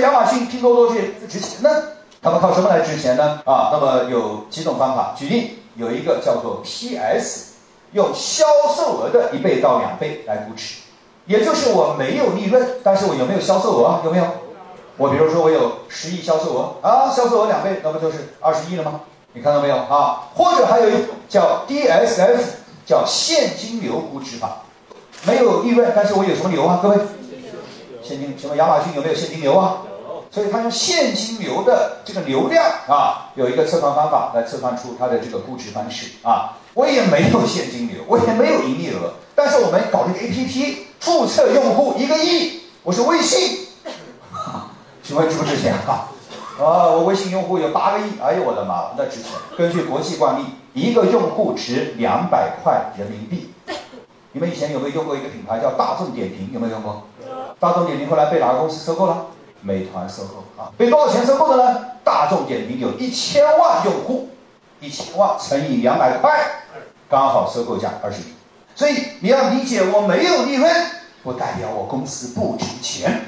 亚马逊、拼多多这些值钱呢？他们靠什么来值钱呢？啊，那么有几种方法。举例，有一个叫做 PS，用销售额的一倍到两倍来估值，也就是我没有利润，但是我有没有销售额？有没有？我比如说我有十亿销售额啊，销售额两倍，那不就是二十亿了吗？你看到没有啊？或者还有一种叫 DSF，叫现金流估值法，没有利润，但是我有什么流啊？各位，现金，请问亚马逊有没有现金流啊？所以它用现金流的这个流量啊，有一个测算方法来测算出它的这个估值方式啊。我也没有现金流，我也没有营业额，但是我们搞这个 APP，注册用户一个亿，我是微信，请问值不值钱啊？啊，我微信用户有八个亿，哎呦我的妈，那值钱。根据国际惯例，一个用户值两百块人民币。你们以前有没有用过一个品牌叫大众点评？有没有用过？大众点评后来被哪个公司收购了？美团收购啊，被多少钱收购的呢？大众点评有一千万用户，一千万乘以两百块，刚好收购价二十亿。所以你要理解，我没有利润，不代表我公司不值钱。